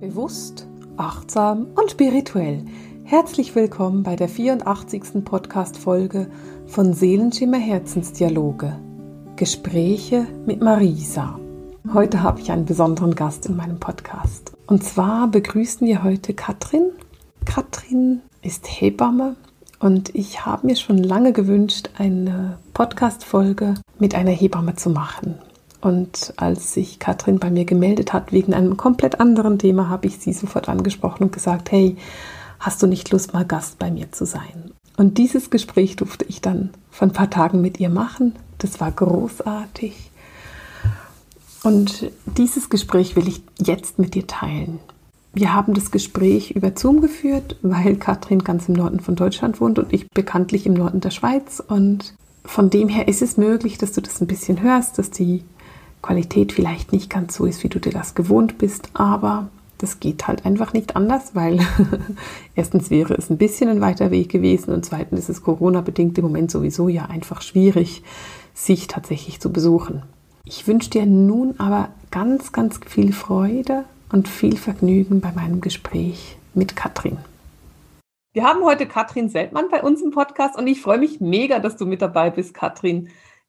Bewusst, achtsam und spirituell. Herzlich willkommen bei der 84. Podcast-Folge von Seelenschimmer Herzensdialoge. Gespräche mit Marisa. Heute habe ich einen besonderen Gast in meinem Podcast. Und zwar begrüßen wir heute Katrin. Katrin ist Hebamme und ich habe mir schon lange gewünscht, eine Podcast-Folge mit einer Hebamme zu machen. Und als sich Katrin bei mir gemeldet hat wegen einem komplett anderen Thema, habe ich sie sofort angesprochen und gesagt, hey, hast du nicht Lust, mal Gast bei mir zu sein? Und dieses Gespräch durfte ich dann vor ein paar Tagen mit ihr machen. Das war großartig. Und dieses Gespräch will ich jetzt mit dir teilen. Wir haben das Gespräch über Zoom geführt, weil Katrin ganz im Norden von Deutschland wohnt und ich bekanntlich im Norden der Schweiz. Und von dem her ist es möglich, dass du das ein bisschen hörst, dass die Qualität vielleicht nicht ganz so ist, wie du dir das gewohnt bist, aber das geht halt einfach nicht anders, weil erstens wäre es ein bisschen ein weiter Weg gewesen und zweitens ist es Corona-bedingt im Moment sowieso ja einfach schwierig, sich tatsächlich zu besuchen. Ich wünsche dir nun aber ganz, ganz viel Freude und viel Vergnügen bei meinem Gespräch mit Katrin. Wir haben heute Katrin Seltmann bei uns im Podcast und ich freue mich mega, dass du mit dabei bist, Katrin.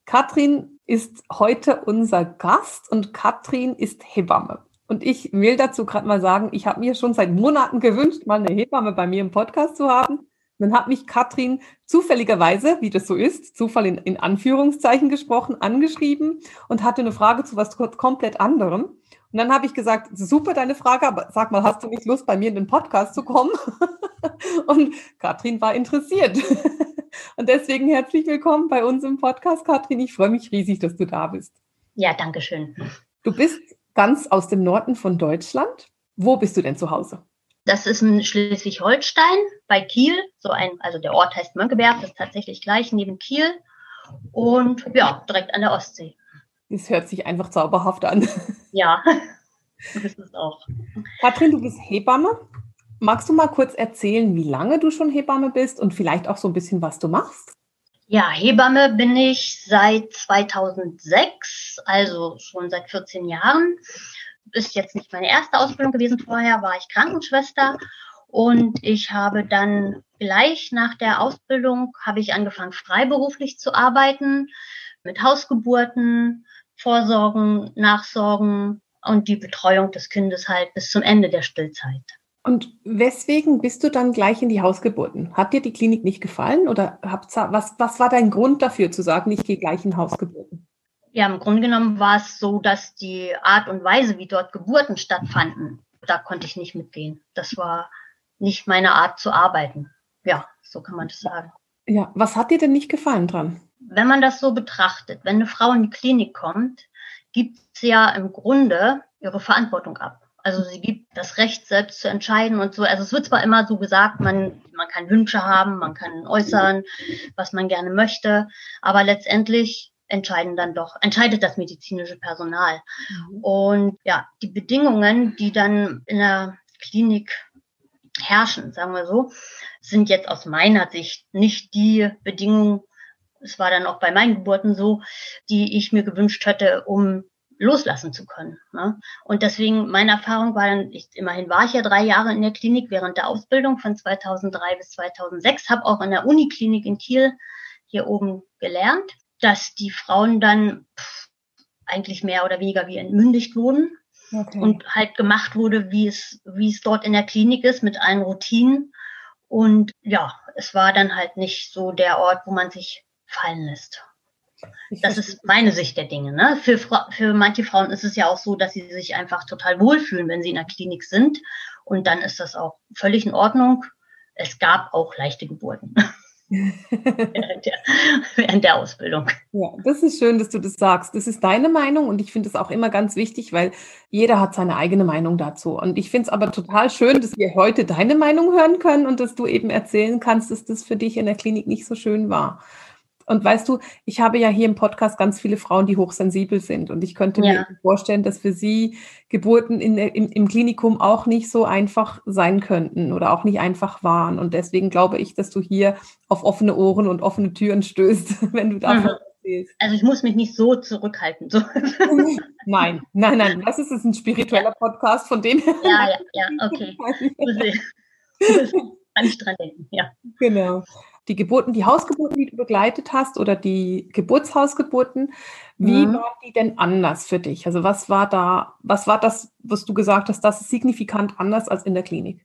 Katrin ist heute unser Gast und Katrin ist Hebamme. Und ich will dazu gerade mal sagen, ich habe mir schon seit Monaten gewünscht, mal eine Hebamme bei mir im Podcast zu haben. Dann hat mich Katrin zufälligerweise, wie das so ist, Zufall in, in Anführungszeichen gesprochen, angeschrieben und hatte eine Frage zu was komplett anderem. Und dann habe ich gesagt, super deine Frage, aber sag mal, hast du nicht Lust, bei mir in den Podcast zu kommen? und Katrin war interessiert. Und deswegen herzlich willkommen bei uns im Podcast, Katrin. Ich freue mich riesig, dass du da bist. Ja, danke schön. Du bist ganz aus dem Norden von Deutschland. Wo bist du denn zu Hause? Das ist in Schleswig-Holstein bei Kiel. So ein, also der Ort heißt Mönckeberg, das ist tatsächlich gleich neben Kiel. Und ja, direkt an der Ostsee. Das hört sich einfach zauberhaft an. Ja, das ist es auch. Katrin, du bist Hebamme. Magst du mal kurz erzählen, wie lange du schon Hebamme bist und vielleicht auch so ein bisschen, was du machst? Ja, Hebamme bin ich seit 2006, also schon seit 14 Jahren. Ist jetzt nicht meine erste Ausbildung gewesen. Vorher war ich Krankenschwester und ich habe dann gleich nach der Ausbildung habe ich angefangen freiberuflich zu arbeiten mit Hausgeburten, Vorsorgen, Nachsorgen und die Betreuung des Kindes halt bis zum Ende der Stillzeit. Und weswegen bist du dann gleich in die Hausgeburten? Hat dir die Klinik nicht gefallen oder was, was war dein Grund dafür zu sagen, ich gehe gleich in Hausgeburten? Ja, im Grunde genommen war es so, dass die Art und Weise, wie dort Geburten stattfanden, da konnte ich nicht mitgehen. Das war nicht meine Art zu arbeiten. Ja, so kann man das sagen. Ja, was hat dir denn nicht gefallen dran? Wenn man das so betrachtet, wenn eine Frau in die Klinik kommt, gibt sie ja im Grunde ihre Verantwortung ab. Also sie gibt das Recht, selbst zu entscheiden und so. Also es wird zwar immer so gesagt, man, man kann Wünsche haben, man kann äußern, was man gerne möchte, aber letztendlich entscheiden dann doch, entscheidet das medizinische Personal. Mhm. Und ja, die Bedingungen, die dann in der Klinik herrschen, sagen wir so, sind jetzt aus meiner Sicht nicht die Bedingungen, es war dann auch bei meinen Geburten so, die ich mir gewünscht hätte, um loslassen zu können. Ne? Und deswegen, meine Erfahrung war dann, ich, immerhin war ich ja drei Jahre in der Klinik während der Ausbildung von 2003 bis 2006, habe auch in der Uniklinik in Kiel hier oben gelernt, dass die Frauen dann pff, eigentlich mehr oder weniger wie entmündigt wurden okay. und halt gemacht wurde, wie es, wie es dort in der Klinik ist, mit allen Routinen. Und ja, es war dann halt nicht so der Ort, wo man sich fallen lässt. Das ist meine Sicht der Dinge. Ne? Für, für manche Frauen ist es ja auch so, dass sie sich einfach total wohlfühlen, wenn sie in der Klinik sind. Und dann ist das auch völlig in Ordnung. Es gab auch leichte Geburten. während, der, während der Ausbildung. Ja, das ist schön, dass du das sagst. Das ist deine Meinung und ich finde es auch immer ganz wichtig, weil jeder hat seine eigene Meinung dazu. Und ich finde es aber total schön, dass wir heute deine Meinung hören können und dass du eben erzählen kannst, dass das für dich in der Klinik nicht so schön war. Und weißt du, ich habe ja hier im Podcast ganz viele Frauen, die hochsensibel sind. Und ich könnte ja. mir vorstellen, dass für sie Geburten in, im, im Klinikum auch nicht so einfach sein könnten oder auch nicht einfach waren. Und deswegen glaube ich, dass du hier auf offene Ohren und offene Türen stößt, wenn du davon mhm. Also ich muss mich nicht so zurückhalten. So. Nein, nein, nein, das ist, ist ein spiritueller Podcast, von dem her. Ja, ja, ja, okay. Kann ich dran denken, ja. Genau. Die Geburten, die Hausgeburten, die du begleitet hast oder die Geburtshausgeburten, wie mhm. waren die denn anders für dich? Also was war da, was war das, was du gesagt hast, das ist signifikant anders als in der Klinik?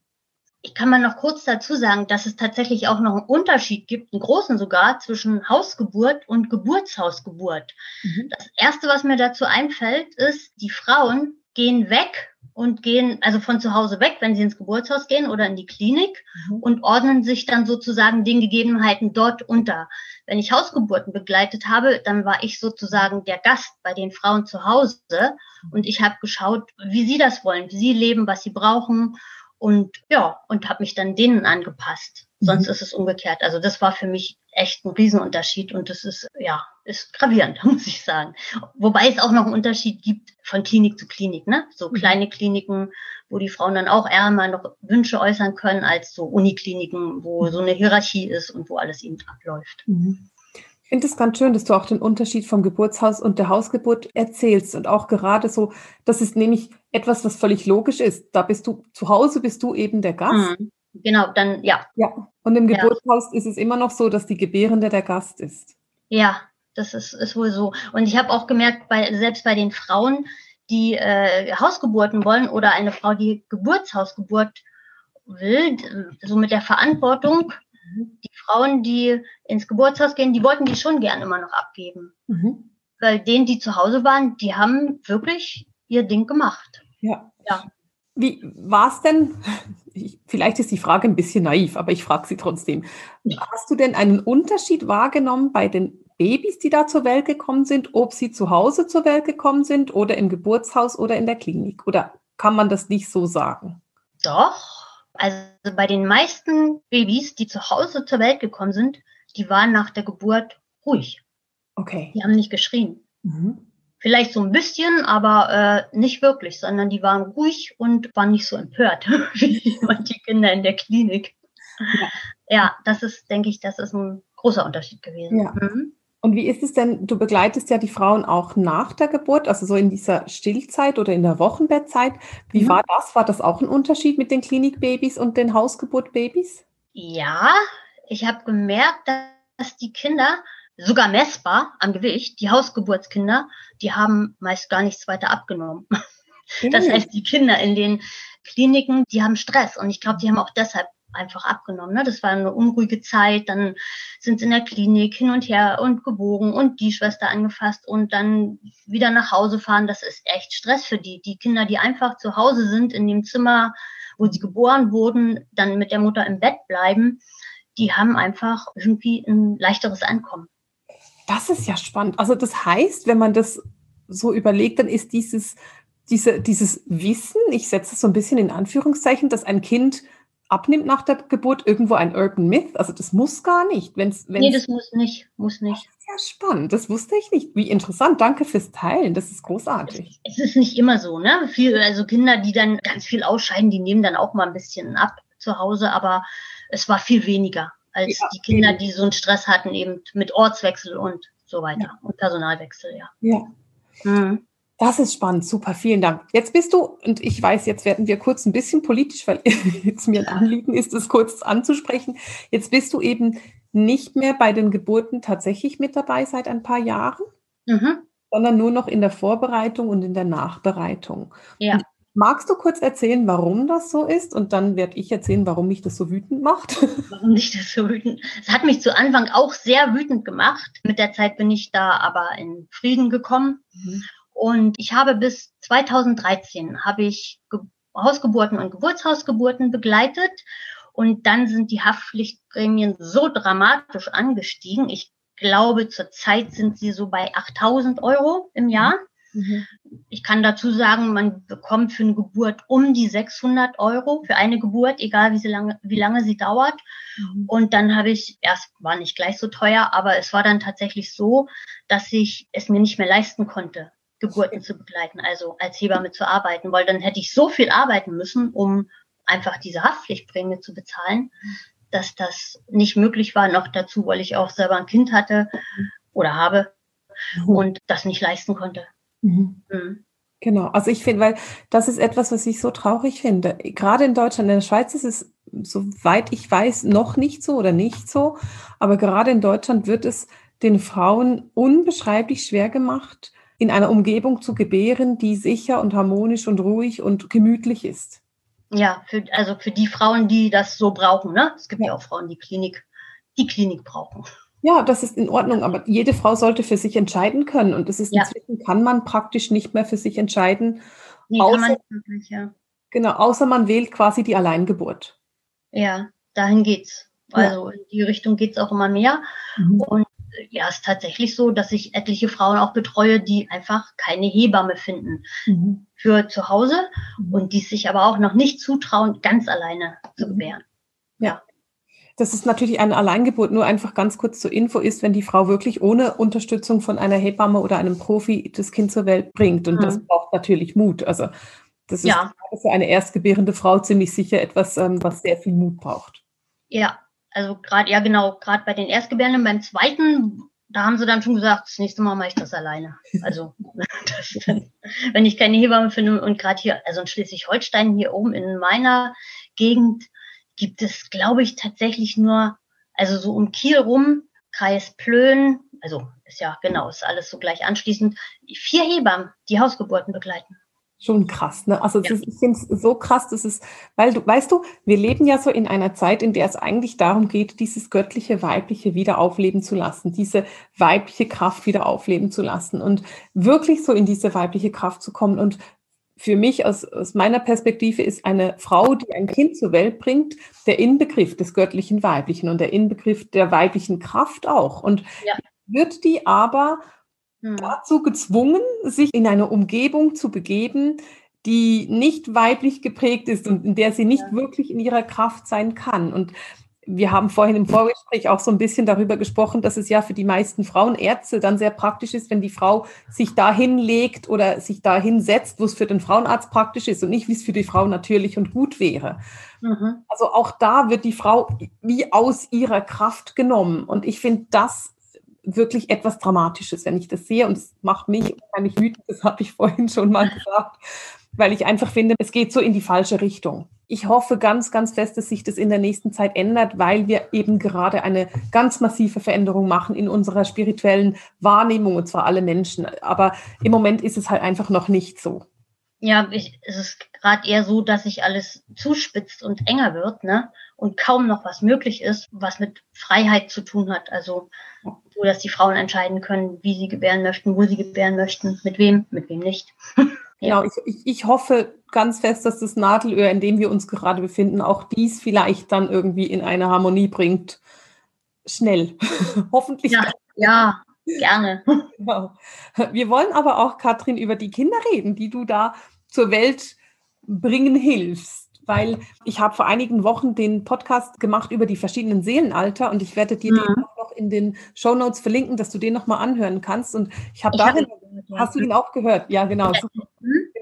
Ich kann mal noch kurz dazu sagen, dass es tatsächlich auch noch einen Unterschied gibt, einen großen sogar, zwischen Hausgeburt und Geburtshausgeburt. Mhm. Das erste, was mir dazu einfällt, ist, die Frauen gehen weg und gehen also von zu Hause weg, wenn sie ins Geburtshaus gehen oder in die Klinik mhm. und ordnen sich dann sozusagen den Gegebenheiten dort unter. Wenn ich Hausgeburten begleitet habe, dann war ich sozusagen der Gast bei den Frauen zu Hause und ich habe geschaut, wie sie das wollen, wie sie leben, was sie brauchen und ja, und habe mich dann denen angepasst. Mhm. Sonst ist es umgekehrt. Also das war für mich echt ein Riesenunterschied und das ist, ja, ist gravierend, muss ich sagen. Wobei es auch noch einen Unterschied gibt von Klinik zu Klinik, ne? So mhm. kleine Kliniken, wo die Frauen dann auch eher mal noch Wünsche äußern können, als so Unikliniken, wo so eine Hierarchie ist und wo alles eben abläuft. Mhm. Ich finde es ganz schön, dass du auch den Unterschied vom Geburtshaus und der Hausgeburt erzählst und auch gerade so, das ist nämlich etwas, was völlig logisch ist. Da bist du zu Hause, bist du eben der Gast. Mhm. Genau, dann ja. Ja, und im Geburtshaus ja. ist es immer noch so, dass die Gebärende der Gast ist. Ja, das ist, ist wohl so. Und ich habe auch gemerkt, bei, selbst bei den Frauen, die äh, Hausgeburten wollen oder eine Frau, die Geburtshausgeburt will, so mit der Verantwortung, mhm. die Frauen, die ins Geburtshaus gehen, die wollten die schon gern immer noch abgeben. Mhm. Weil denen, die zu Hause waren, die haben wirklich ihr Ding gemacht. Ja. ja. Wie war es denn? Ich, vielleicht ist die Frage ein bisschen naiv, aber ich frage sie trotzdem. Hast du denn einen Unterschied wahrgenommen bei den Babys, die da zur Welt gekommen sind, ob sie zu Hause zur Welt gekommen sind oder im Geburtshaus oder in der Klinik? Oder kann man das nicht so sagen? Doch. Also bei den meisten Babys, die zu Hause zur Welt gekommen sind, die waren nach der Geburt ruhig. Okay. Die haben nicht geschrien. Mhm. Vielleicht so ein bisschen, aber äh, nicht wirklich, sondern die waren ruhig und waren nicht so empört wie manche Kinder in der Klinik. Ja. ja, das ist, denke ich, das ist ein großer Unterschied gewesen. Ja. Mhm. Und wie ist es denn, du begleitest ja die Frauen auch nach der Geburt, also so in dieser Stillzeit oder in der Wochenbettzeit. Wie mhm. war das? War das auch ein Unterschied mit den Klinikbabys und den Hausgeburtbabys? Ja, ich habe gemerkt, dass die Kinder sogar messbar am Gewicht, die Hausgeburtskinder, die haben meist gar nichts weiter abgenommen. Mhm. Das heißt, die Kinder in den Kliniken, die haben Stress und ich glaube, die haben auch deshalb einfach abgenommen. Ne? Das war eine unruhige Zeit. Dann sind sie in der Klinik hin und her und gebogen und die Schwester angefasst und dann wieder nach Hause fahren. Das ist echt Stress für die. Die Kinder, die einfach zu Hause sind in dem Zimmer, wo sie geboren wurden, dann mit der Mutter im Bett bleiben, die haben einfach irgendwie ein leichteres Einkommen. Das ist ja spannend. Also das heißt, wenn man das so überlegt, dann ist dieses, diese, dieses Wissen, ich setze es so ein bisschen in Anführungszeichen, dass ein Kind abnimmt nach der Geburt, irgendwo ein Urban Myth? Also das muss gar nicht. Wenn's, wenn's nee, das muss nicht. Muss nicht. Das ist ja spannend. Das wusste ich nicht. Wie interessant. Danke fürs Teilen. Das ist großartig. Es, es ist nicht immer so, ne? Viel, also Kinder, die dann ganz viel ausscheiden, die nehmen dann auch mal ein bisschen ab zu Hause, aber es war viel weniger als ja, die Kinder, die so einen Stress hatten, eben mit Ortswechsel und so weiter ja. und Personalwechsel, ja. Ja. Mhm. Das ist spannend, super, vielen Dank. Jetzt bist du, und ich weiß, jetzt werden wir kurz ein bisschen politisch, weil jetzt mir ein Anliegen ist, es kurz anzusprechen. Jetzt bist du eben nicht mehr bei den Geburten tatsächlich mit dabei seit ein paar Jahren, mhm. sondern nur noch in der Vorbereitung und in der Nachbereitung. Ja. Magst du kurz erzählen, warum das so ist? Und dann werde ich erzählen, warum mich das so wütend macht. Warum mich das so wütend? Es hat mich zu Anfang auch sehr wütend gemacht. Mit der Zeit bin ich da aber in Frieden gekommen. Mhm. Und ich habe bis 2013 habe ich Ge Hausgeburten und Geburtshausgeburten begleitet. Und dann sind die Haftpflichtprämien so dramatisch angestiegen. Ich glaube, zurzeit sind sie so bei 8000 Euro im Jahr. Mhm. Ich kann dazu sagen, man bekommt für eine Geburt um die 600 Euro für eine Geburt, egal wie, sie lange, wie lange sie dauert. Mhm. Und dann habe ich, erst war nicht gleich so teuer, aber es war dann tatsächlich so, dass ich es mir nicht mehr leisten konnte, Geburten zu begleiten, also als Hebamme zu arbeiten, weil dann hätte ich so viel arbeiten müssen, um einfach diese Haftpflichtprämie zu bezahlen, dass das nicht möglich war. Noch dazu, weil ich auch selber ein Kind hatte oder habe. mhm. und das nicht leisten konnte. Mhm. Mhm. Genau, also ich finde, weil das ist etwas, was ich so traurig finde. Gerade in Deutschland, in der Schweiz ist es, soweit ich weiß, noch nicht so oder nicht so. Aber gerade in Deutschland wird es den Frauen unbeschreiblich schwer gemacht, in einer Umgebung zu gebären, die sicher und harmonisch und ruhig und gemütlich ist. Ja, für, also für die Frauen, die das so brauchen. Ne? Es gibt ja, ja auch Frauen, die Klinik, die Klinik brauchen. Ja, das ist in Ordnung, aber jede Frau sollte für sich entscheiden können. Und das ist ja. inzwischen kann man praktisch nicht mehr für sich entscheiden. Nee, außer, man nicht wirklich, ja. Genau, außer man wählt quasi die Alleingeburt. Ja, dahin geht's. Also ja. in die Richtung geht's auch immer mehr. Mhm. Und ja, ist tatsächlich so, dass ich etliche Frauen auch betreue, die einfach keine Hebamme finden mhm. für zu Hause mhm. und die sich aber auch noch nicht zutrauen, ganz alleine zu gebären. Ja. Das ist natürlich eine Alleingeburt, nur einfach ganz kurz zur Info ist, wenn die Frau wirklich ohne Unterstützung von einer Hebamme oder einem Profi das Kind zur Welt bringt. Und mhm. das braucht natürlich Mut. Also das ist ja. für eine erstgebärende Frau ziemlich sicher etwas, ähm, was sehr viel Mut braucht. Ja, also gerade, ja genau, gerade bei den Erstgebärenden, beim zweiten, da haben sie dann schon gesagt, das nächste Mal mache ich das alleine. Also das, wenn ich keine Hebamme finde und gerade hier, also in Schleswig-Holstein hier oben in meiner Gegend, gibt es, glaube ich, tatsächlich nur, also so um Kiel rum, Kreis Plön, also ist ja genau, ist alles so gleich anschließend, vier Hebammen, die Hausgeburten begleiten. Schon krass, ne? Also ja. ist, ich finde es so krass, das ist, weil du, weißt du, wir leben ja so in einer Zeit, in der es eigentlich darum geht, dieses göttliche Weibliche wieder aufleben zu lassen, diese weibliche Kraft wieder aufleben zu lassen und wirklich so in diese weibliche Kraft zu kommen. Und für mich aus, aus meiner Perspektive ist eine Frau, die ein Kind zur Welt bringt, der Inbegriff des göttlichen Weiblichen und der Inbegriff der weiblichen Kraft auch. Und ja. wird die aber hm. dazu gezwungen, sich in eine Umgebung zu begeben, die nicht weiblich geprägt ist und in der sie nicht ja. wirklich in ihrer Kraft sein kann. Und wir haben vorhin im Vorgespräch auch so ein bisschen darüber gesprochen, dass es ja für die meisten Frauenärzte dann sehr praktisch ist, wenn die Frau sich dahin legt oder sich dahin setzt, wo es für den Frauenarzt praktisch ist und nicht, wie es für die Frau natürlich und gut wäre. Mhm. Also auch da wird die Frau wie aus ihrer Kraft genommen. Und ich finde das wirklich etwas Dramatisches, wenn ich das sehe. Und es macht mich unheimlich wütend, das habe ich vorhin schon mal gesagt, weil ich einfach finde, es geht so in die falsche Richtung ich hoffe ganz, ganz fest, dass sich das in der nächsten Zeit ändert, weil wir eben gerade eine ganz massive Veränderung machen in unserer spirituellen Wahrnehmung, und zwar alle Menschen. Aber im Moment ist es halt einfach noch nicht so. Ja, ich, es ist gerade eher so, dass sich alles zuspitzt und enger wird, ne? Und kaum noch was möglich ist, was mit Freiheit zu tun hat. Also, so dass die Frauen entscheiden können, wie sie gebären möchten, wo sie gebären möchten, mit wem, mit wem nicht. Genau, ich, ich, ich hoffe ganz fest, dass das Nadelöhr, in dem wir uns gerade befinden, auch dies vielleicht dann irgendwie in eine Harmonie bringt. Schnell. Hoffentlich. Ja, ja, gerne. Genau. Wir wollen aber auch, Katrin, über die Kinder reden, die du da zur Welt bringen hilfst weil ich habe vor einigen Wochen den Podcast gemacht über die verschiedenen Seelenalter und ich werde dir mhm. den noch in den Show Notes verlinken, dass du den nochmal anhören kannst. Und ich habe darin, hab hast du ihn auch gehört? Ja, genau. Mhm.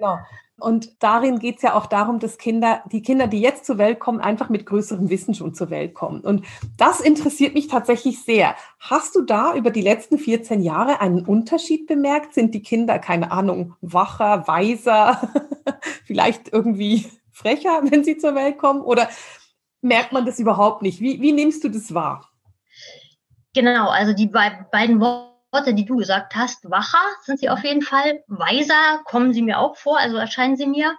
Genau. Und darin geht es ja auch darum, dass Kinder, die Kinder, die jetzt zur Welt kommen, einfach mit größerem Wissen schon zur Welt kommen. Und das interessiert mich tatsächlich sehr. Hast du da über die letzten 14 Jahre einen Unterschied bemerkt? Sind die Kinder, keine Ahnung, wacher, weiser, vielleicht irgendwie frecher, wenn sie zur Welt kommen? Oder merkt man das überhaupt nicht? Wie, wie nimmst du das wahr? Genau, also die be beiden Worte, die du gesagt hast, wacher sind sie auf jeden Fall, weiser kommen sie mir auch vor, also erscheinen sie mir.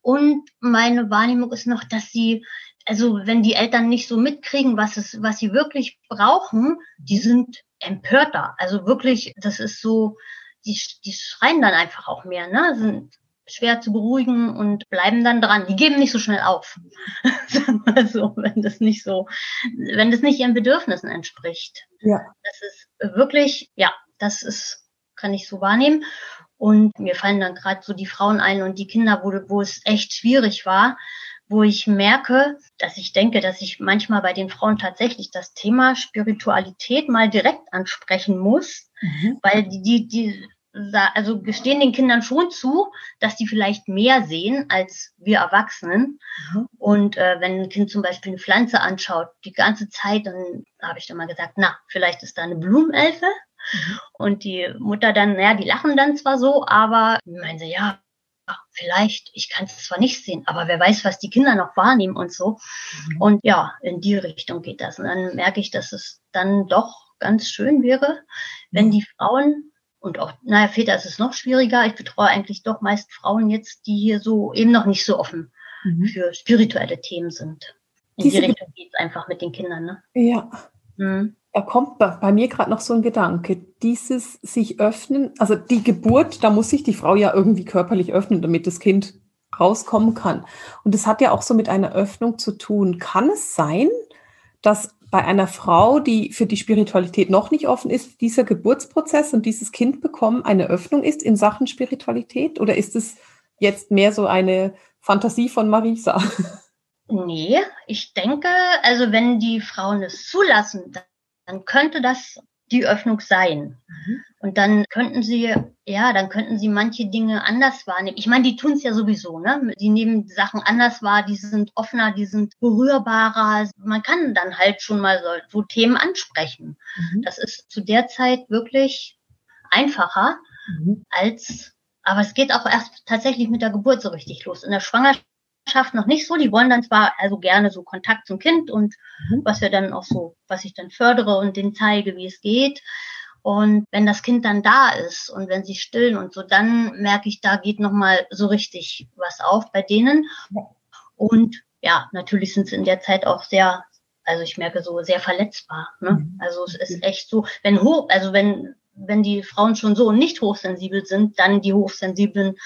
Und meine Wahrnehmung ist noch, dass sie, also wenn die Eltern nicht so mitkriegen, was es, was sie wirklich brauchen, die sind empörter. Also wirklich, das ist so, die, die schreien dann einfach auch mehr, ne? Sind schwer zu beruhigen und bleiben dann dran. Die geben nicht so schnell auf. Sagen so, wenn das nicht so, wenn das nicht ihren Bedürfnissen entspricht. Ja. Das ist wirklich, ja, das ist, kann ich so wahrnehmen. Und mir fallen dann gerade so die Frauen ein und die Kinder, wo, wo es echt schwierig war, wo ich merke, dass ich denke, dass ich manchmal bei den Frauen tatsächlich das Thema Spiritualität mal direkt ansprechen muss, mhm. weil die, die, die also gestehen den Kindern schon zu, dass die vielleicht mehr sehen als wir Erwachsenen. Mhm. Und äh, wenn ein Kind zum Beispiel eine Pflanze anschaut, die ganze Zeit, dann habe ich dann mal gesagt, na, vielleicht ist da eine Blumenelfe. Und die Mutter dann, naja, die lachen dann zwar so, aber meinen sie, ja, vielleicht, ich kann es zwar nicht sehen, aber wer weiß, was die Kinder noch wahrnehmen und so. Mhm. Und ja, in die Richtung geht das. Und dann merke ich, dass es dann doch ganz schön wäre, wenn mhm. die Frauen und auch, naja, Väter ist es noch schwieriger. Ich betreue eigentlich doch meist Frauen jetzt, die hier so eben noch nicht so offen mhm. für spirituelle Themen sind. In Diese die Richtung geht es einfach mit den Kindern, ne? Ja. Mhm. Da kommt bei, bei mir gerade noch so ein Gedanke. Dieses sich öffnen, also die Geburt, da muss sich die Frau ja irgendwie körperlich öffnen, damit das Kind rauskommen kann. Und das hat ja auch so mit einer Öffnung zu tun. Kann es sein, dass bei einer Frau, die für die Spiritualität noch nicht offen ist, dieser Geburtsprozess und dieses Kind bekommen eine Öffnung ist in Sachen Spiritualität? Oder ist es jetzt mehr so eine Fantasie von Marisa? Nee, ich denke, also wenn die Frauen es zulassen, dann könnte das die Öffnung sein. Mhm. Und dann könnten sie, ja, dann könnten sie manche Dinge anders wahrnehmen. Ich meine, die tun es ja sowieso, ne? Die nehmen Sachen anders wahr, die sind offener, die sind berührbarer. Man kann dann halt schon mal so, so Themen ansprechen. Mhm. Das ist zu der Zeit wirklich einfacher mhm. als, aber es geht auch erst tatsächlich mit der Geburt so richtig los. In der Schwangerschaft noch nicht so. Die wollen dann zwar also gerne so Kontakt zum Kind und mhm. was wir dann auch so, was ich dann fördere und denen zeige, wie es geht. Und wenn das Kind dann da ist und wenn sie stillen und so, dann merke ich, da geht nochmal so richtig was auf bei denen. Und ja, natürlich sind sie in der Zeit auch sehr, also ich merke so sehr verletzbar. Ne? Mhm. Also es ist echt so, wenn hoch, also wenn, wenn die Frauen schon so nicht hochsensibel sind, dann die Hochsensiblen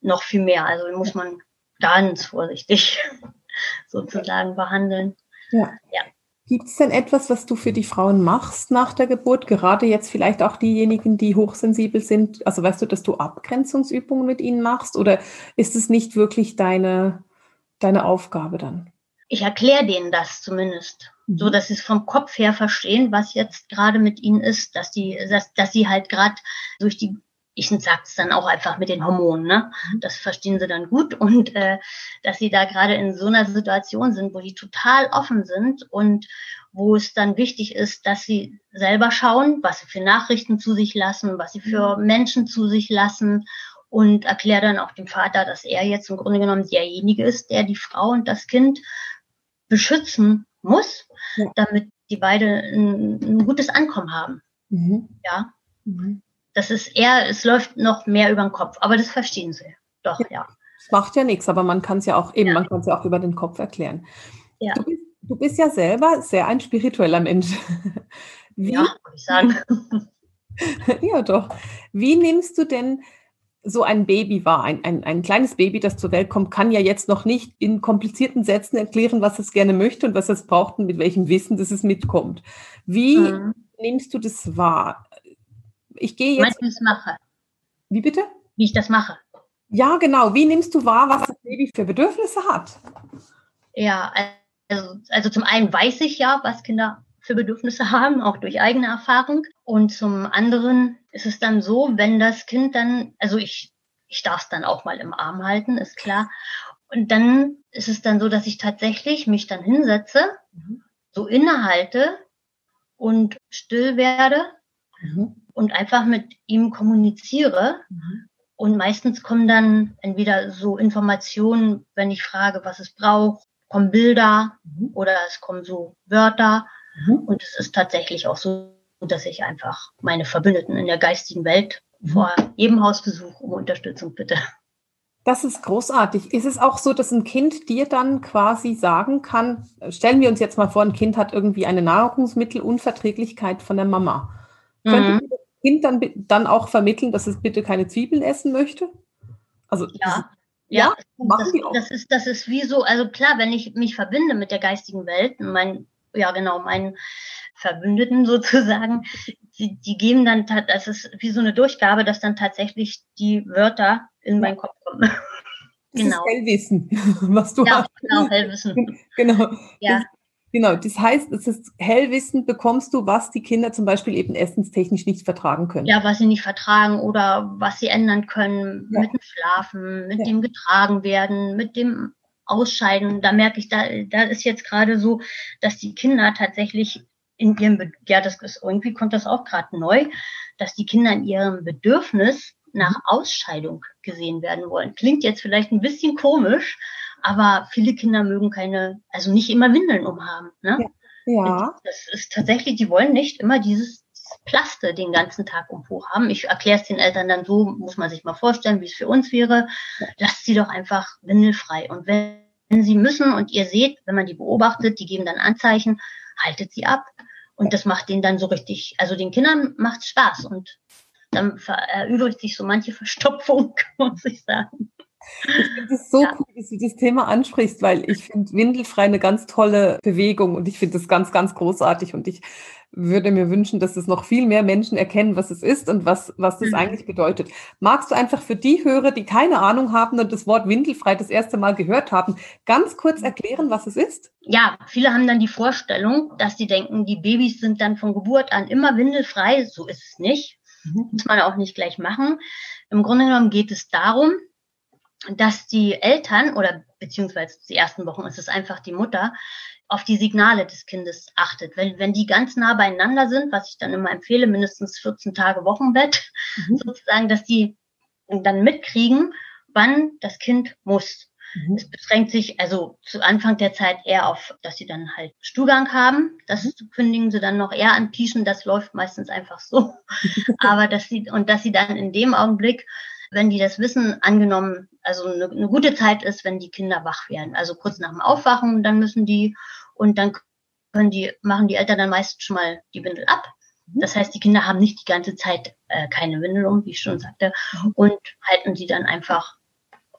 noch viel mehr. Also muss man ganz vorsichtig sozusagen behandeln. Ja. ja. Gibt es denn etwas, was du für die Frauen machst nach der Geburt? Gerade jetzt vielleicht auch diejenigen, die hochsensibel sind. Also weißt du, dass du Abgrenzungsübungen mit ihnen machst oder ist es nicht wirklich deine, deine Aufgabe dann? Ich erkläre denen das zumindest, mhm. so dass sie es vom Kopf her verstehen, was jetzt gerade mit ihnen ist, dass die, dass, dass sie halt gerade durch die ich sage es dann auch einfach mit den Hormonen, ne? Mhm. Das verstehen sie dann gut und äh, dass sie da gerade in so einer Situation sind, wo die total offen sind und wo es dann wichtig ist, dass sie selber schauen, was sie für Nachrichten zu sich lassen, was sie für mhm. Menschen zu sich lassen und erkläre dann auch dem Vater, dass er jetzt im Grunde genommen derjenige ist, der die Frau und das Kind beschützen muss, ja. damit die beide ein, ein gutes Ankommen haben. Mhm. Ja. Mhm. Das ist eher, es läuft noch mehr über den Kopf, aber das verstehen sie. Doch, ja. ja. Das macht ja nichts, aber man kann es ja auch eben, ja. man kann es ja auch über den Kopf erklären. Ja. Du, bist, du bist ja selber sehr ein spiritueller Mensch. Wie, ja, würde ich sagen. ja, doch. Wie nimmst du denn so ein Baby wahr? Ein, ein, ein kleines Baby, das zur Welt kommt, kann ja jetzt noch nicht in komplizierten Sätzen erklären, was es gerne möchte und was es braucht und mit welchem Wissen dass es mitkommt. Wie mhm. nimmst du das wahr? Ich gehe jetzt. Wie ich das mache. Wie bitte? Wie ich das mache. Ja, genau. Wie nimmst du wahr, was das Baby für Bedürfnisse hat? Ja, also, also zum einen weiß ich ja, was Kinder für Bedürfnisse haben, auch durch eigene Erfahrung. Und zum anderen ist es dann so, wenn das Kind dann, also ich, ich darf es dann auch mal im Arm halten, ist klar. Und dann ist es dann so, dass ich tatsächlich mich dann hinsetze, mhm. so innehalte und still werde mhm und einfach mit ihm kommuniziere. Mhm. Und meistens kommen dann entweder so Informationen, wenn ich frage, was es braucht, kommen Bilder mhm. oder es kommen so Wörter. Mhm. Und es ist tatsächlich auch so, dass ich einfach meine Verbündeten in der geistigen Welt mhm. vor jedem Hausbesuch um Unterstützung bitte. Das ist großartig. Ist es auch so, dass ein Kind dir dann quasi sagen kann, stellen wir uns jetzt mal vor, ein Kind hat irgendwie eine Nahrungsmittelunverträglichkeit von der Mama. Mhm. Könnte Kind dann, dann auch vermitteln, dass es bitte keine Zwiebeln essen möchte? Also ja. Ja, das, das, ist, das ist wie so, also klar, wenn ich mich verbinde mit der geistigen Welt, mein, ja genau, meinen Verbündeten sozusagen, die, die geben dann, das ist wie so eine Durchgabe, dass dann tatsächlich die Wörter in meinen Kopf kommen. Das genau. Hellwissen, was du ja, hast. Genau, Hellwissen. Genau. Ja. Genau, das heißt, es ist Hellwissen bekommst du, was die Kinder zum Beispiel eben essenstechnisch nicht vertragen können. Ja, was sie nicht vertragen oder was sie ändern können ja. mit dem Schlafen, mit ja. dem getragen werden, mit dem Ausscheiden. Da merke ich, da, da ist jetzt gerade so, dass die Kinder tatsächlich in ihrem, ja, das ist, irgendwie kommt das auch gerade neu, dass die Kinder in ihrem Bedürfnis nach. Ausscheidung gesehen werden wollen. Klingt jetzt vielleicht ein bisschen komisch, aber viele Kinder mögen keine, also nicht immer Windeln umhaben. Ne? Ja. ja. Das ist tatsächlich, die wollen nicht immer dieses Plaste den ganzen Tag um hoch haben. Ich erkläre es den Eltern dann so, muss man sich mal vorstellen, wie es für uns wäre. Lasst sie doch einfach windelfrei. Und wenn, wenn sie müssen und ihr seht, wenn man die beobachtet, die geben dann Anzeichen, haltet sie ab. Und das macht denen dann so richtig, also den Kindern macht Spaß und dann erübrigt sich so manche Verstopfung, muss ich sagen. Ich finde es so ja. cool, dass du das Thema ansprichst, weil ich finde Windelfrei eine ganz tolle Bewegung und ich finde das ganz, ganz großartig und ich würde mir wünschen, dass es noch viel mehr Menschen erkennen, was es ist und was, was das mhm. eigentlich bedeutet. Magst du einfach für die Hörer, die keine Ahnung haben und das Wort Windelfrei das erste Mal gehört haben, ganz kurz erklären, was es ist? Ja, viele haben dann die Vorstellung, dass sie denken, die Babys sind dann von Geburt an immer windelfrei. So ist es nicht. Mhm. Muss man auch nicht gleich machen. Im Grunde genommen geht es darum, dass die Eltern oder beziehungsweise die ersten Wochen ist es einfach die Mutter, auf die Signale des Kindes achtet. Wenn, wenn die ganz nah beieinander sind, was ich dann immer empfehle, mindestens 14 Tage Wochenbett, mhm. sozusagen, dass die dann mitkriegen, wann das Kind muss. Mhm. Es beschränkt sich also zu Anfang der Zeit eher auf, dass sie dann halt Stuhlgang haben. Das mhm. kündigen sie dann noch eher an Pieschen. Das läuft meistens einfach so. Aber dass sie, und dass sie dann in dem Augenblick wenn die das wissen, angenommen, also eine, eine gute Zeit ist, wenn die Kinder wach werden. Also kurz nach dem Aufwachen, dann müssen die und dann können die, machen die Eltern dann meist schon mal die Windel ab. Mhm. Das heißt, die Kinder haben nicht die ganze Zeit äh, keine Windel um, wie ich schon sagte, mhm. und halten sie dann einfach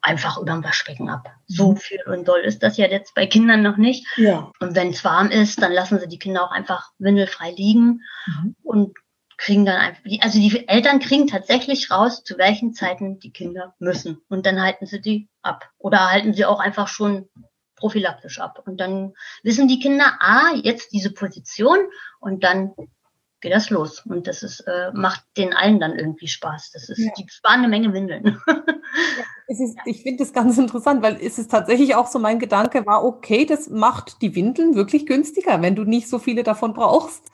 einfach überm Waschbecken ab. So mhm. viel und doll ist das ja jetzt bei Kindern noch nicht. Ja. Und wenn es warm ist, dann lassen sie die Kinder auch einfach windelfrei liegen mhm. und kriegen dann einfach, also die Eltern kriegen tatsächlich raus, zu welchen Zeiten die Kinder müssen. Und dann halten sie die ab. Oder halten sie auch einfach schon prophylaktisch ab. Und dann wissen die Kinder, ah, jetzt diese Position und dann geht das los. Und das ist, äh, macht den allen dann irgendwie Spaß. Das ist, ja. die sparen eine Menge Windeln. Es ist, ich finde das ganz interessant, weil es ist tatsächlich auch so mein Gedanke war, okay, das macht die Windeln wirklich günstiger, wenn du nicht so viele davon brauchst.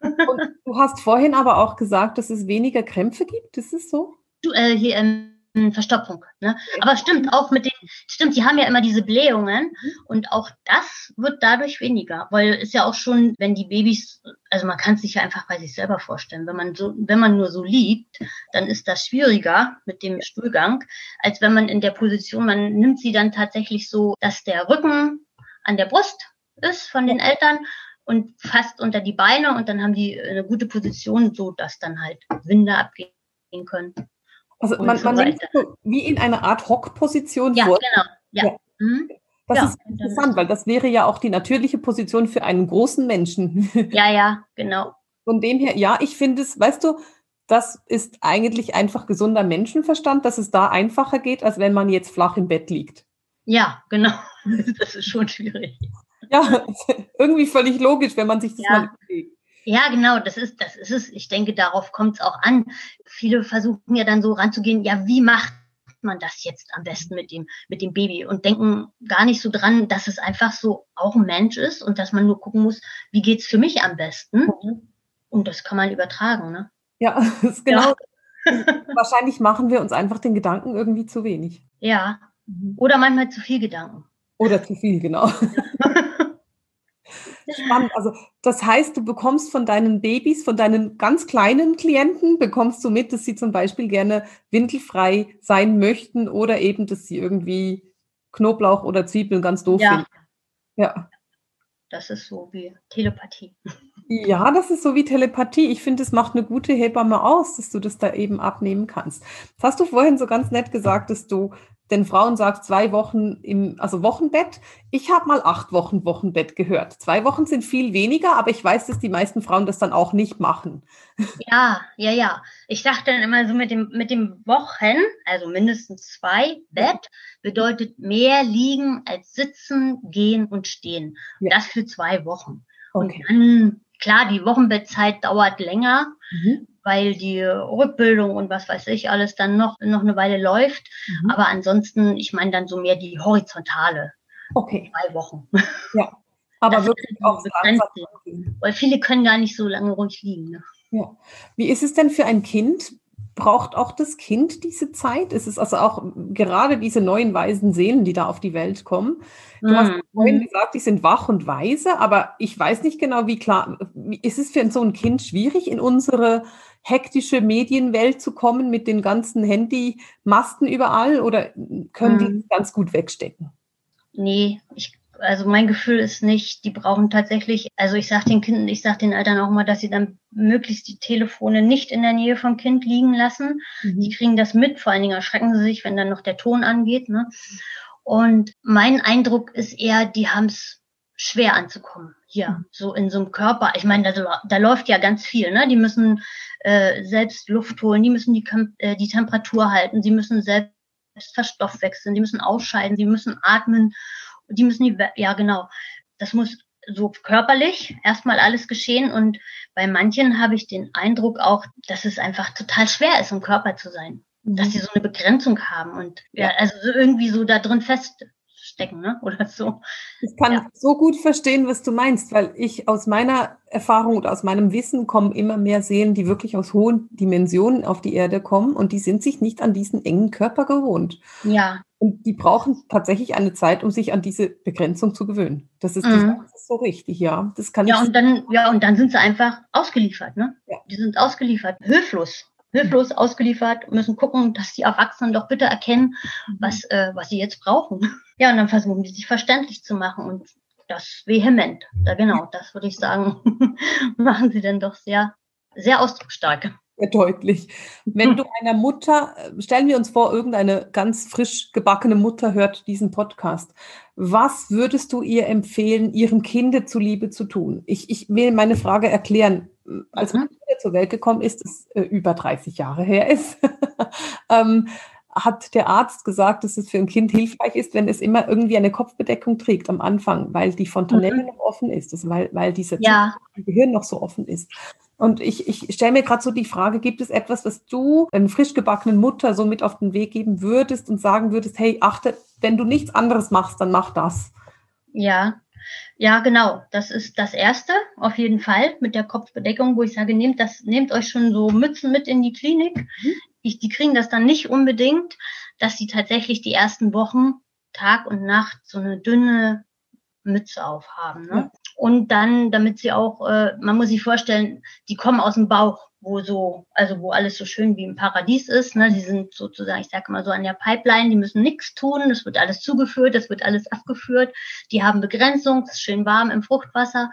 Und du hast vorhin aber auch gesagt, dass es weniger Krämpfe gibt. Ist es so? Du, äh, hier, ähm, Verstopfung. Ne? Aber stimmt, auch mit den, stimmt, die haben ja immer diese Blähungen und auch das wird dadurch weniger, weil es ja auch schon, wenn die Babys, also man kann es sich ja einfach bei sich selber vorstellen, wenn man so, wenn man nur so liegt, dann ist das schwieriger mit dem Stuhlgang, als wenn man in der Position, man nimmt sie dann tatsächlich so, dass der Rücken an der Brust ist von den Eltern und fast unter die Beine und dann haben die eine gute Position, so dass dann halt Winde abgehen können. Also man, so man nimmt so wie in einer Art Hockposition ja, vor. Genau. Ja, ja. Mhm. Das ja, ist interessant, weil das wäre ja auch die natürliche Position für einen großen Menschen. Ja, ja, genau. Von dem her, ja, ich finde es, weißt du, das ist eigentlich einfach gesunder Menschenverstand, dass es da einfacher geht, als wenn man jetzt flach im Bett liegt. Ja, genau. Das ist schon schwierig. Ja, irgendwie völlig logisch, wenn man sich das ja. mal überlegt. Ja, genau, das ist, das ist es. Ich denke, darauf kommt es auch an. Viele versuchen ja dann so ranzugehen, ja, wie macht man das jetzt am besten mit dem, mit dem Baby und denken gar nicht so dran, dass es einfach so auch ein Mensch ist und dass man nur gucken muss, wie geht's für mich am besten? Mhm. Und das kann man übertragen, ne? Ja, das ist genau. Ja. Wahrscheinlich machen wir uns einfach den Gedanken irgendwie zu wenig. Ja. Mhm. Oder manchmal zu viel Gedanken. Oder zu viel, genau. Spannend. Also das heißt, du bekommst von deinen Babys, von deinen ganz kleinen Klienten, bekommst du mit, dass sie zum Beispiel gerne windelfrei sein möchten oder eben, dass sie irgendwie Knoblauch oder Zwiebeln ganz doof ja. finden. Ja. Das ist so wie Telepathie. Ja, das ist so wie Telepathie. Ich finde, es macht eine gute Hebamme aus, dass du das da eben abnehmen kannst. Das hast du vorhin so ganz nett gesagt, dass du den Frauen sagst, zwei Wochen im, also Wochenbett. Ich habe mal acht Wochen Wochenbett gehört. Zwei Wochen sind viel weniger, aber ich weiß, dass die meisten Frauen das dann auch nicht machen. Ja, ja, ja. Ich dachte dann immer so mit dem, mit dem Wochen, also mindestens zwei Bett, bedeutet mehr liegen als sitzen, gehen und stehen. Ja. Das für zwei Wochen. Okay. Und dann, klar, die Wochenbettzeit dauert länger. Mhm weil die Rückbildung und was weiß ich alles dann noch, noch eine Weile läuft. Mhm. Aber ansonsten, ich meine dann so mehr die horizontale. Okay. Zwei Wochen. Ja. Aber das wirklich auch. Weil viele können gar nicht so lange ruhig liegen. Ne? Ja. Wie ist es denn für ein Kind? Braucht auch das Kind diese Zeit? Ist es also auch gerade diese neuen weisen Seelen, die da auf die Welt kommen? Du mhm. hast vorhin gesagt, die sind wach und weise, aber ich weiß nicht genau, wie klar, ist es für so ein Kind schwierig, in unsere hektische Medienwelt zu kommen mit den ganzen Handymasten überall oder können mhm. die ganz gut wegstecken? Nee, ich also mein Gefühl ist nicht, die brauchen tatsächlich, also ich sage den Kindern, ich sage den Eltern auch mal, dass sie dann möglichst die Telefone nicht in der Nähe vom Kind liegen lassen. Mhm. Die kriegen das mit, vor allen Dingen erschrecken sie sich, wenn dann noch der Ton angeht. Ne? Und mein Eindruck ist eher, die haben es schwer anzukommen hier, mhm. so in so einem Körper. Ich meine, da, da läuft ja ganz viel. Ne? Die müssen äh, selbst Luft holen, die müssen die, äh, die Temperatur halten, sie müssen selbst verstoffwechseln, die müssen ausscheiden, sie müssen atmen die müssen die, ja genau, das muss so körperlich erstmal alles geschehen und bei manchen habe ich den Eindruck auch, dass es einfach total schwer ist, im Körper zu sein. Mhm. Dass sie so eine Begrenzung haben und ja, also so irgendwie so da drin feststecken, ne? Oder so. Ich kann ja. so gut verstehen, was du meinst, weil ich aus meiner Erfahrung oder aus meinem Wissen kommen immer mehr Seelen, die wirklich aus hohen Dimensionen auf die Erde kommen und die sind sich nicht an diesen engen Körper gewohnt. Ja. Und die brauchen tatsächlich eine Zeit, um sich an diese Begrenzung zu gewöhnen. Das ist, mhm. das ist so richtig, ja. Das kann ja, und dann, ja, und dann sind sie einfach ausgeliefert, ne? Ja. Die sind ausgeliefert, hilflos. Hilflos ausgeliefert, müssen gucken, dass die Erwachsenen doch bitte erkennen, mhm. was, äh, was sie jetzt brauchen. Ja, und dann versuchen die sich verständlich zu machen und das vehement. Ja, genau, das würde ich sagen, machen sie dann doch sehr, sehr ausdrucksstark deutlich. Wenn du einer Mutter, stellen wir uns vor, irgendeine ganz frisch gebackene Mutter hört diesen Podcast. Was würdest du ihr empfehlen, ihrem Kinde zuliebe zu tun? Ich, ich will meine Frage erklären. Als mhm. Kind zur Welt gekommen ist, das äh, über 30 Jahre her ist, ähm, hat der Arzt gesagt, dass es für ein Kind hilfreich ist, wenn es immer irgendwie eine Kopfbedeckung trägt am Anfang, weil die Fontanelle mhm. noch offen ist, also weil, weil dieser ja. Gehirn noch so offen ist. Und ich, ich stelle mir gerade so die Frage, gibt es etwas, was du einer frisch gebackenen Mutter so mit auf den Weg geben würdest und sagen würdest, hey, achte, wenn du nichts anderes machst, dann mach das. Ja, ja, genau. Das ist das erste, auf jeden Fall, mit der Kopfbedeckung, wo ich sage, nehmt das, nehmt euch schon so Mützen mit in die Klinik. Mhm. Ich, die kriegen das dann nicht unbedingt, dass sie tatsächlich die ersten Wochen Tag und Nacht so eine dünne Mütze aufhaben. Ne? Und dann, damit sie auch, äh, man muss sich vorstellen, die kommen aus dem Bauch, wo so, also wo alles so schön wie im Paradies ist. Ne? Die sind sozusagen, ich sage mal so an der Pipeline, die müssen nichts tun, es wird alles zugeführt, es wird alles abgeführt. Die haben Begrenzung, es ist schön warm im Fruchtwasser,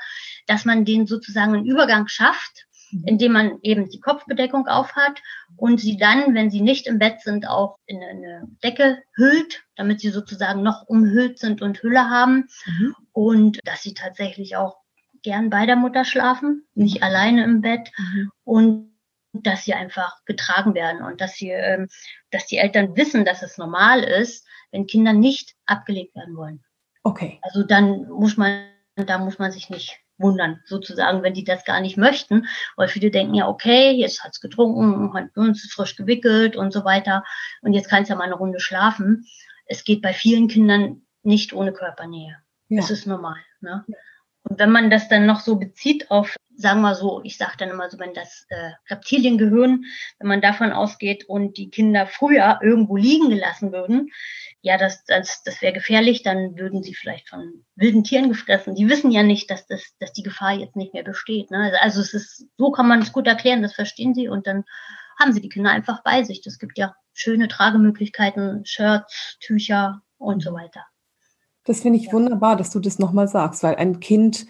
dass man den sozusagen einen Übergang schafft. Indem man eben die Kopfbedeckung aufhat und sie dann, wenn sie nicht im Bett sind, auch in eine Decke hüllt, damit sie sozusagen noch umhüllt sind und Hülle haben mhm. und dass sie tatsächlich auch gern bei der Mutter schlafen, nicht alleine im Bett mhm. und dass sie einfach getragen werden und dass sie, ähm, dass die Eltern wissen, dass es normal ist, wenn Kinder nicht abgelegt werden wollen. Okay. Also dann muss man, da muss man sich nicht wundern, sozusagen, wenn die das gar nicht möchten. Weil viele denken ja, okay, jetzt hat's getrunken, hat uns frisch gewickelt und so weiter. Und jetzt kann es ja mal eine Runde schlafen. Es geht bei vielen Kindern nicht ohne Körpernähe. Ja. Das ist normal. Ne? Und wenn man das dann noch so bezieht auf, sagen wir so, ich sage dann immer so, wenn das äh, Reptiliengehirn, wenn man davon ausgeht und die Kinder früher irgendwo liegen gelassen würden, ja, das, das, das wäre gefährlich, dann würden sie vielleicht von wilden Tieren gefressen. Die wissen ja nicht, dass, das, dass die Gefahr jetzt nicht mehr besteht. Ne? Also es ist, so kann man es gut erklären, das verstehen sie und dann haben sie die Kinder einfach bei sich. Das gibt ja schöne Tragemöglichkeiten, Shirts, Tücher und so weiter. Das finde ich wunderbar, dass du das nochmal sagst, weil ein Kind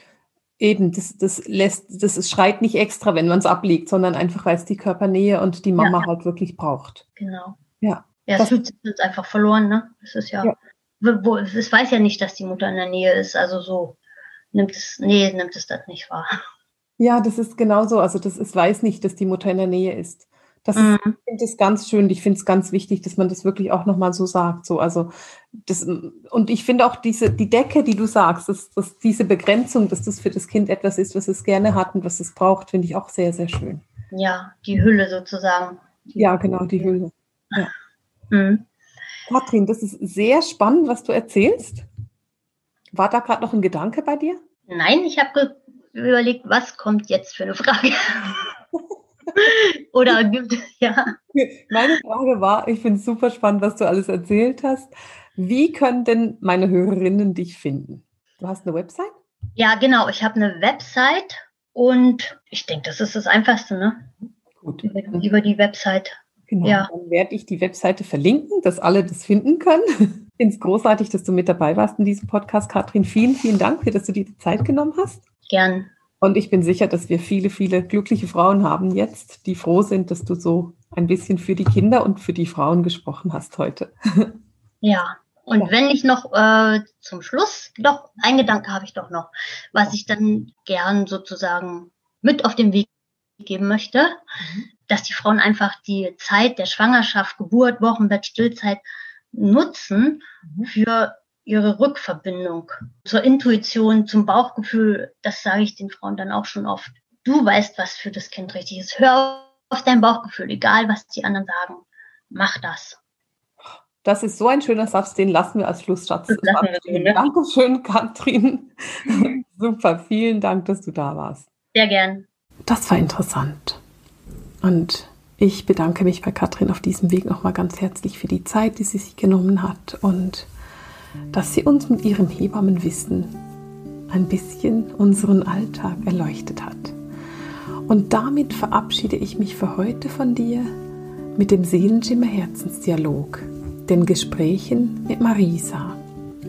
eben, das, das lässt, das ist, schreit nicht extra, wenn man es ablegt, sondern einfach, weil es die Körpernähe und die Mama ja. halt wirklich braucht. Genau. Ja. Ja, es fühlt sich jetzt einfach verloren, ne? Das ist ja, ja. Wo, es weiß ja nicht, dass die Mutter in der Nähe ist. Also so nimmt es, nee, nimmt es das nicht wahr. Ja, das ist genauso. Also das ist, weiß nicht, dass die Mutter in der Nähe ist. Das mhm. ist, ich finde es ganz schön. Ich finde es ganz wichtig, dass man das wirklich auch nochmal so sagt. So, also das, und ich finde auch diese, die Decke, die du sagst, dass, dass diese Begrenzung, dass das für das Kind etwas ist, was es gerne hat und was es braucht, finde ich auch sehr, sehr schön. Ja, die Hülle sozusagen. Ja, genau, die Hülle. Ja. Mhm. Katrin, das ist sehr spannend, was du erzählst. War da gerade noch ein Gedanke bei dir? Nein, ich habe überlegt, was kommt jetzt für eine Frage? Oder gibt ja. Meine Frage war, ich finde es super spannend, was du alles erzählt hast. Wie können denn meine Hörerinnen dich finden? Du hast eine Website? Ja, genau. Ich habe eine Website und ich denke, das ist das Einfachste, ne? Gut. Über, über die Website. Genau. Ja. Dann werde ich die Webseite verlinken, dass alle das finden können. Ich finde es großartig, dass du mit dabei warst in diesem Podcast, Katrin. Vielen, vielen Dank, dass du dir die Zeit genommen hast. Gern. Und ich bin sicher, dass wir viele, viele glückliche Frauen haben jetzt, die froh sind, dass du so ein bisschen für die Kinder und für die Frauen gesprochen hast heute. Ja, und ja. wenn ich noch äh, zum Schluss doch ein Gedanke habe ich doch noch, was ich dann gern sozusagen mit auf den Weg geben möchte, mhm. dass die Frauen einfach die Zeit der Schwangerschaft, Geburt, Wochenbett, Stillzeit nutzen mhm. für ihre Rückverbindung zur Intuition, zum Bauchgefühl, das sage ich den Frauen dann auch schon oft. Du weißt, was für das Kind richtig ist. Hör auf dein Bauchgefühl, egal was die anderen sagen. Mach das. Das ist so ein schöner Satz, den lassen wir als Schlusssatz. Das lassen wir so, ne? Dankeschön, Katrin. Super, vielen Dank, dass du da warst. Sehr gern. Das war interessant. Und ich bedanke mich bei Katrin auf diesem Weg nochmal ganz herzlich für die Zeit, die sie sich genommen hat und dass sie uns mit ihrem Hebammenwissen ein bisschen unseren Alltag erleuchtet hat. Und damit verabschiede ich mich für heute von dir mit dem Seelenschimmer Herzensdialog, den Gesprächen mit Marisa.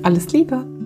Alles Liebe!